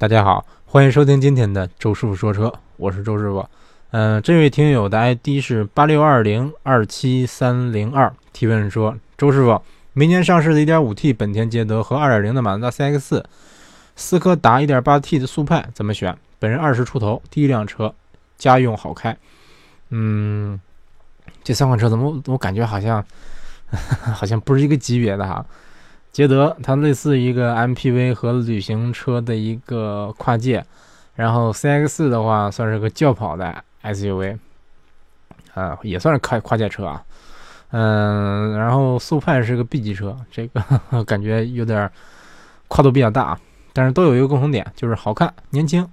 大家好，欢迎收听今天的周师傅说车，我是周师傅。嗯，这位听友的 ID 是八六二零二七三零二，提问说：周师傅，明年上市的 1.5T 本田捷德和2.0的马自达 CX，斯柯达 1.8T 的速派怎么选？本人二十出头，第一辆车，家用好开。嗯，这三款车怎么我感觉好像 好像不是一个级别的哈。捷德它类似一个 MPV 和旅行车的一个跨界，然后 CX 四的话算是个轿跑的 SUV，啊，也算是跨跨界车啊，嗯，然后速派是个 B 级车，这个 感觉有点跨度比较大啊，但是都有一个共同点，就是好看、年轻。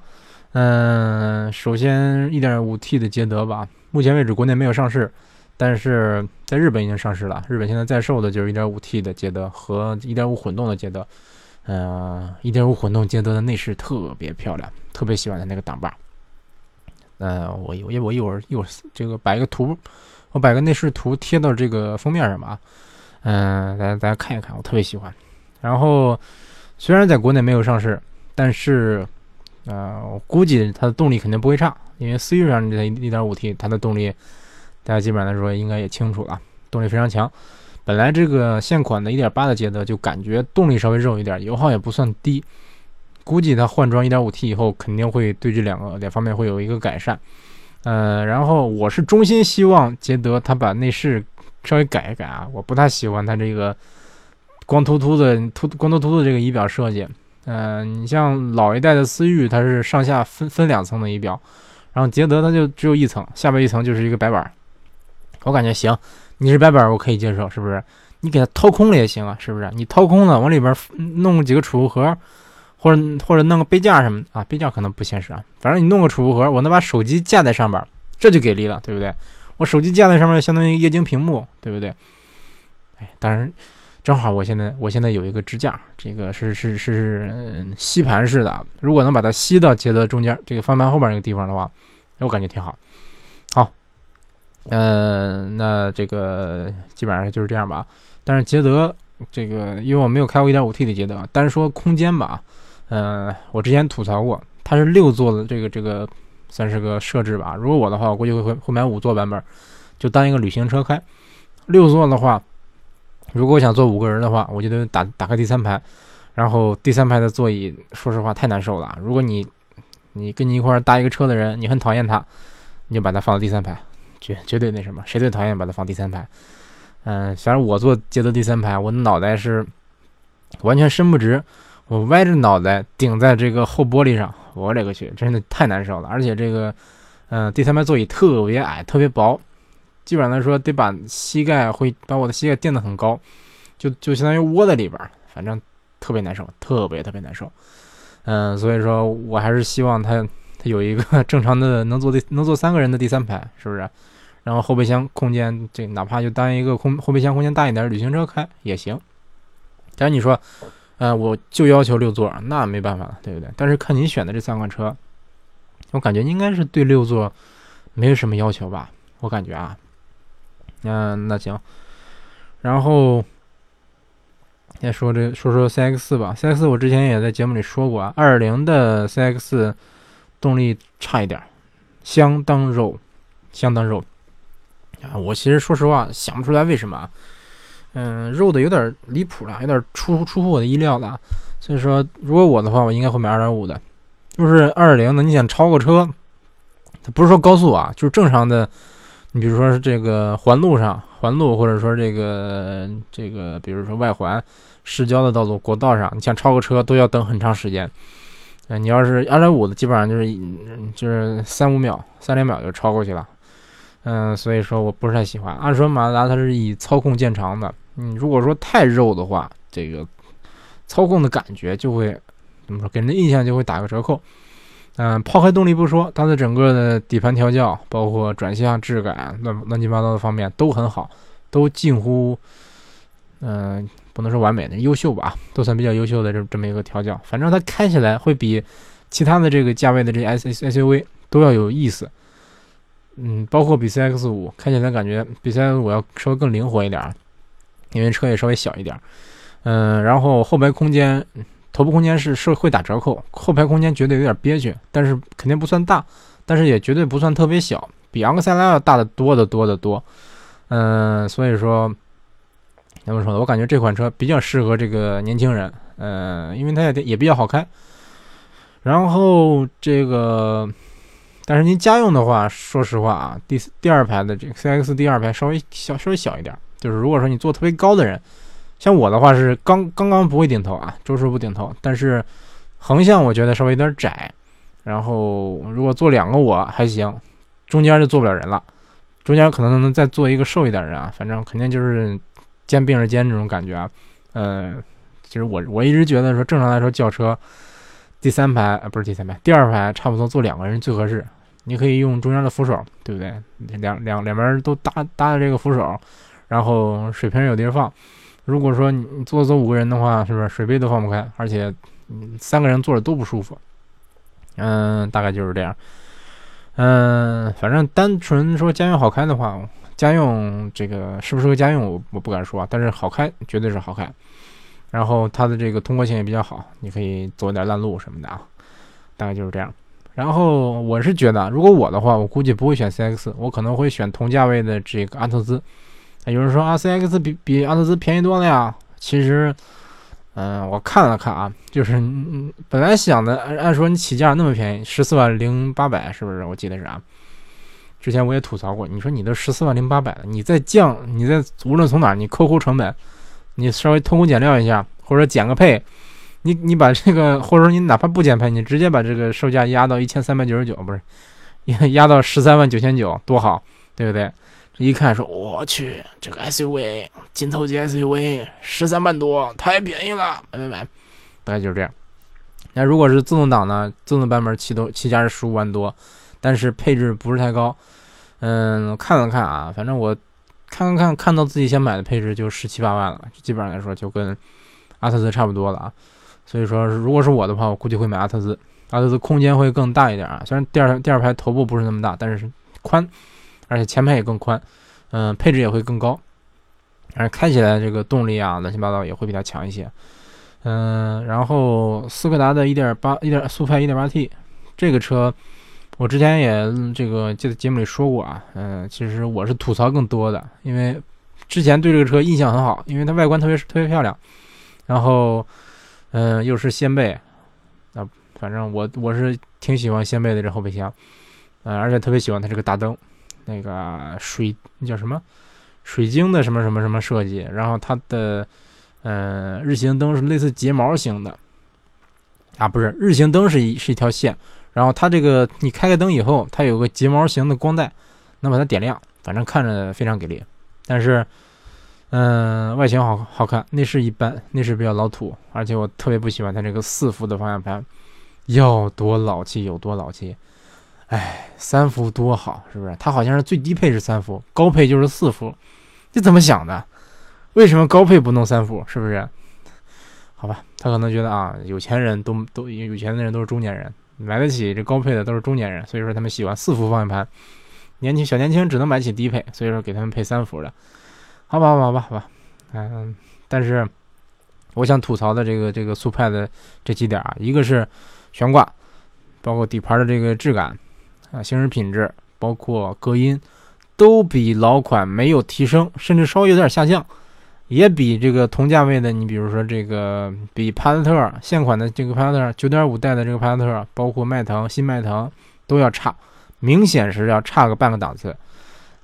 嗯，首先 1.5T 的捷德吧，目前为止国内没有上市。但是在日本已经上市了，日本现在在售的就是 1.5T 的捷德和1.5混动的捷德，嗯，1.5混动捷德的内饰特别漂亮，特别喜欢它那个挡把。嗯，我我我一会儿一会儿这个摆个图，我摆个内饰图贴到这个封面上吧，嗯，大家大家看一看，我特别喜欢。然后虽然在国内没有上市，但是呃，我估计它的动力肯定不会差，因为思域上这 1.5T 它的动力。大家基本上来说应该也清楚了，动力非常强。本来这个现款的1.8的捷德就感觉动力稍微肉一点，油耗也不算低。估计它换装 1.5T 以后，肯定会对这两个两方面会有一个改善。呃，然后我是衷心希望捷德它把内饰稍微改一改啊，我不太喜欢它这个光秃秃的秃光秃秃的这个仪表设计。嗯，你像老一代的思域，它是上下分分两层的仪表，然后捷德它就只有一层，下边一层就是一个白板。我感觉行，你是白板我可以接受，是不是？你给它掏空了也行啊，是不是？你掏空了，往里边弄几个储物盒，或者或者弄个杯架什么的啊？杯架可能不现实啊。反正你弄个储物盒，我能把手机架在上边，这就给力了，对不对？我手机架在上面，相当于液晶屏幕，对不对？哎，当然，正好我现在我现在有一个支架，这个是是是是吸盘式的，如果能把它吸到捷德中间这个方盘后边那个地方的话，我感觉挺好。嗯，那这个基本上就是这样吧。但是捷德这个，因为我没有开过 1.5T 的捷德，单说空间吧，嗯，我之前吐槽过，它是六座的这个这个算是个设置吧。如果我的话，我估计会会会买五座版本，就当一个旅行车开。六座的话，如果我想坐五个人的话，我就得打打开第三排，然后第三排的座椅，说实话太难受了。如果你你跟你一块搭一个车的人，你很讨厌他，你就把它放到第三排。绝绝对那什么，谁最讨厌把它放第三排？嗯，反正我坐捷德第三排，我的脑袋是完全伸不直，我歪着脑袋顶在这个后玻璃上，我勒个去，真的太难受了。而且这个，嗯，第三排座椅特别矮，特别薄，基本上来说得把膝盖会把我的膝盖垫得很高，就就相当于窝在里边，反正特别难受，特别特别难受。嗯，所以说我还是希望它。有一个 正常的能坐的能坐三个人的第三排，是不是？然后后备箱空间，这哪怕就当一个空后备箱空间大一点，旅行车开也行。假如你说，呃，我就要求六座，那没办法了，对不对？但是看你选的这三款车，我感觉应该是对六座没有什么要求吧？我感觉啊，嗯，那行。然后再说这说说 CX 吧，CX 我之前也在节目里说过啊，二零的 CX。动力差一点，相当肉，相当肉啊！我其实说实话想不出来为什么，嗯，肉的有点离谱了，有点出出乎我的意料了。所以说，如果我的话，我应该会买二点五的。就是二点零的，你想超个车，它不是说高速啊，就是正常的，你比如说是这个环路上，环路或者说这个这个，比如说外环市郊的道路、国道上，你想超个车都要等很长时间。哎，你要是二点五的，基本上就是就是三五秒、三两秒就超过去了。嗯，所以说我不是太喜欢。按说马自达它是以操控见长的，嗯，如果说太肉的话，这个操控的感觉就会怎么说，给人的印象就会打个折扣。嗯，抛开动力不说，它的整个的底盘调教，包括转向、质感、乱乱七八糟的方面都很好，都近乎嗯。不能说完美的，优秀吧，都算比较优秀的这这么一个调教。反正它开起来会比其他的这个价位的这 S S S U V 都要有意思。嗯，包括比 C X 五开起来感觉比 C X 五要稍微更灵活一点，因为车也稍微小一点。嗯，然后后排空间头部空间是是会打折扣，后排空间绝对有点憋屈，但是肯定不算大，但是也绝对不算特别小，比昂克赛拉要大的多得多得多。嗯，所以说怎么说呢？我感觉这款车比较适合这个年轻人，嗯，因为它也也比较好开。然后这个，但是您家用的话，说实话啊，第第二排的这个 CX 第二排稍微小稍微小一点，就是如果说你坐特别高的人。像我的话是刚刚刚不会顶头啊，周师傅顶头，但是横向我觉得稍微有点窄，然后如果坐两个我还行，中间就坐不了人了，中间可能能再坐一个瘦一点人啊，反正肯定就是肩并着肩这种感觉啊，嗯，其实我我一直觉得说正常来说轿车第三排不是第三排，第二排差不多坐两个人最合适，你可以用中间的扶手，对不对？两两两边都搭搭着这个扶手，然后水瓶有地方放。如果说你坐坐五个人的话，是不是水杯都放不开？而且，三个人坐着都不舒服。嗯，大概就是这样。嗯，反正单纯说家用好开的话，家用这个适不适合家用，我我不敢说啊，但是好开绝对是好开。然后它的这个通过性也比较好，你可以走点烂路什么的啊。大概就是这样。然后我是觉得，如果我的话，我估计不会选 CX，我可能会选同价位的这个阿特兹。有人说啊，CX 比比阿特兹便宜多了呀。其实，嗯，我看了看啊，就是嗯本来想的，按按说你起价那么便宜，十四万零八百，是不是？我记得是啊。之前我也吐槽过，你说你都十四万零八百了，你再降，你再无论从哪你扣扣成本，你稍微偷工减料一下，或者减个配，你你把这个，或者说你哪怕不减配，你直接把这个售价压到一千三百九十九，不是压压到十三万九千九，多好，对不对？一看说，我去，这个 SUV 金头级 SUV 十三万多，太便宜了，买买买，大概就是这样。那如果是自动挡呢？自动版本起都起价是十五万多，但是配置不是太高。嗯，看了看啊，反正我看看看看到自己想买的配置就十七八万了，基本上来说就跟阿特兹差不多了啊。所以说，如果是我的话，我估计会买阿特兹。阿特兹空间会更大一点啊，虽然第二第二排头部不是那么大，但是宽。而且前排也更宽，嗯，配置也会更高，而开起来这个动力啊，乱七八糟也会比它强一些，嗯，然后斯柯达的一点八、一点速派一点八 T 这个车，我之前也这个记得节目里说过啊，嗯，其实我是吐槽更多的，因为之前对这个车印象很好，因为它外观特别特别漂亮，然后嗯，又是掀背，啊，反正我我是挺喜欢掀背的这后备箱，嗯，而且特别喜欢它这个大灯。那个水那叫什么？水晶的什么什么什么设计？然后它的，呃，日行灯是类似睫毛型的，啊，不是，日行灯是一是一条线，然后它这个你开个灯以后，它有个睫毛型的光带，能把它点亮，反正看着非常给力。但是，嗯，外形好好看，内饰一般，内饰比较老土，而且我特别不喜欢它这个四幅的方向盘，要多老气有多老气。哎，三伏多好，是不是？它好像是最低配是三伏，高配就是四伏。你怎么想的？为什么高配不弄三伏？是不是？好吧，他可能觉得啊，有钱人都都有钱的人都是中年人，买得起这高配的都是中年人，所以说他们喜欢四伏方向盘。年轻小年轻只能买起低配，所以说给他们配三伏的。好吧，好吧，好吧，好吧。嗯，但是我想吐槽的这个这个速派的这几点啊，一个是悬挂，包括底盘的这个质感。啊，行驶品质包括隔音，都比老款没有提升，甚至稍微有点下降，也比这个同价位的，你比如说这个比帕萨特现款的这个帕萨特九点五代的这个帕萨特，包括迈腾新迈腾都要差，明显是要差个半个档次。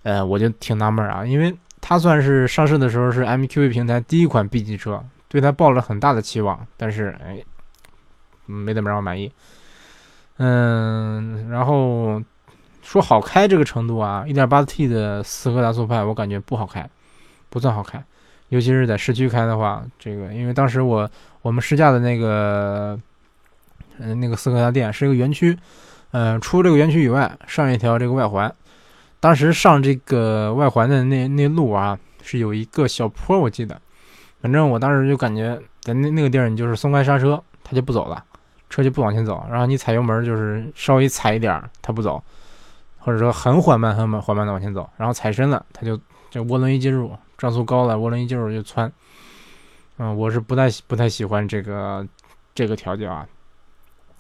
呃，我就挺纳闷啊，因为它算是上市的时候是 MQB 平台第一款 B 级车，对它抱了很大的期望，但是哎，没怎么让我满意。嗯，然后说好开这个程度啊，1.8T 的斯柯达速派我感觉不好开，不算好开，尤其是在市区开的话，这个因为当时我我们试驾的那个，嗯，那个斯柯达店是一个园区，嗯，除这个园区以外，上一条这个外环，当时上这个外环的那那路啊，是有一个小坡，我记得，反正我当时就感觉在那那个地儿，你就是松开刹车，它就不走了。车就不往前走，然后你踩油门就是稍微踩一点它不走，或者说很缓慢、很慢、缓慢的往前走，然后踩深了，它就这涡轮一进入，转速高了，涡轮一进就窜。嗯，我是不太不太喜欢这个这个调教啊，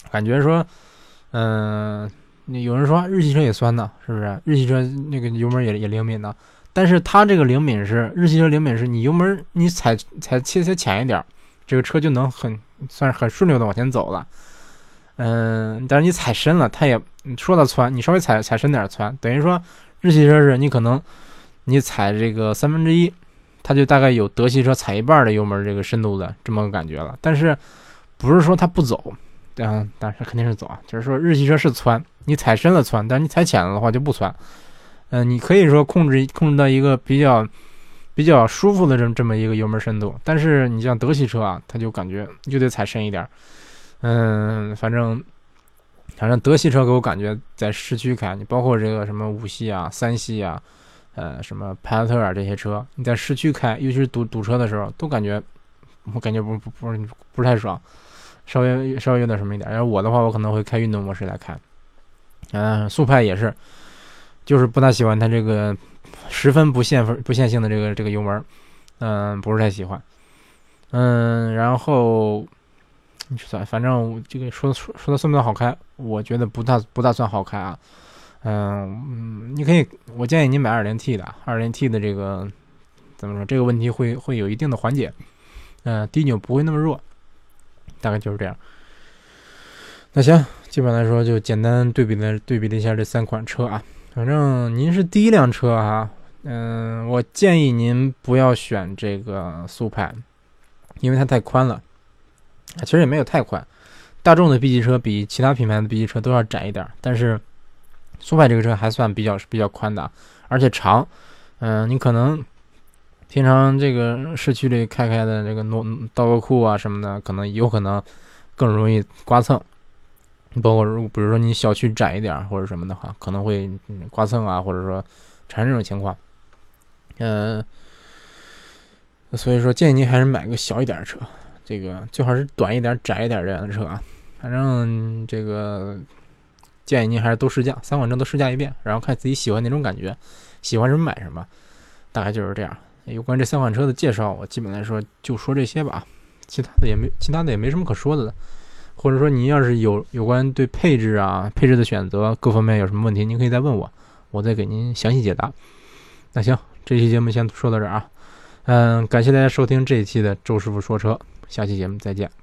感觉说，嗯，有人说日系车也酸呢，是不是？日系车那个油门也也灵敏呢，但是它这个灵敏是日系车灵敏是你油门你踩踩切切浅一点，这个车就能很算是很顺溜的往前走了。嗯，但是你踩深了，它也你说它窜，你稍微踩踩深点窜，等于说日系车是你可能你踩这个三分之一，它就大概有德系车踩一半的油门这个深度的这么个感觉了。但是不是说它不走，嗯，但是肯定是走啊。就是说日系车是窜，你踩深了窜，但是你踩浅了的话就不窜。嗯，你可以说控制控制到一个比较比较舒服的这么这么一个油门深度，但是你像德系车啊，它就感觉就得踩深一点。嗯，反正反正德系车给我感觉在市区开，你包括这个什么五系啊、三系啊，呃，什么帕萨特啊这些车，你在市区开，尤其是堵堵车的时候，都感觉我感觉不不不是不是太爽，稍微稍微有点什么一点。要我的话，我可能会开运动模式来开。嗯，速派也是，就是不大喜欢它这个十分不限分不限性的这个这个油门，嗯，不是太喜欢。嗯，然后你。算，反正这个说说说它算不算好开？我觉得不大不大算好开啊。嗯嗯，你可以，我建议你买二点 T 的，二点 T 的这个怎么说？这个问题会会有一定的缓解。嗯，低扭不会那么弱，大概就是这样。那行，基本来说就简单对比的对比了一下这三款车啊。反正您是第一辆车哈，嗯，我建议您不要选这个速派，因为它太宽了。其实也没有太宽，大众的 B 级车比其他品牌的 B 级车都要窄一点，但是速派这个车还算比较比较宽的，而且长。嗯，你可能平常这个市区里开开的这个诺倒个库啊什么的，可能有可能更容易刮蹭。包括如比如说你小区窄一点或者什么的话，可能会刮蹭啊，或者说产生这种情况。嗯，所以说建议您还是买个小一点的车。这个最好是短一点、窄一点这样的车啊，反正这个建议您还是都试驾，三款车都试驾一遍，然后看自己喜欢哪种感觉，喜欢什么买什么，大概就是这样。有关这三款车的介绍，我基本来说就说这些吧，其他的也没，其他的也没什么可说的了。或者说您要是有有关对配置啊、配置的选择各方面有什么问题，您可以再问我，我再给您详细解答。那行，这期节目先说到这儿啊，嗯，感谢大家收听这一期的周师傅说车。下期节目再见。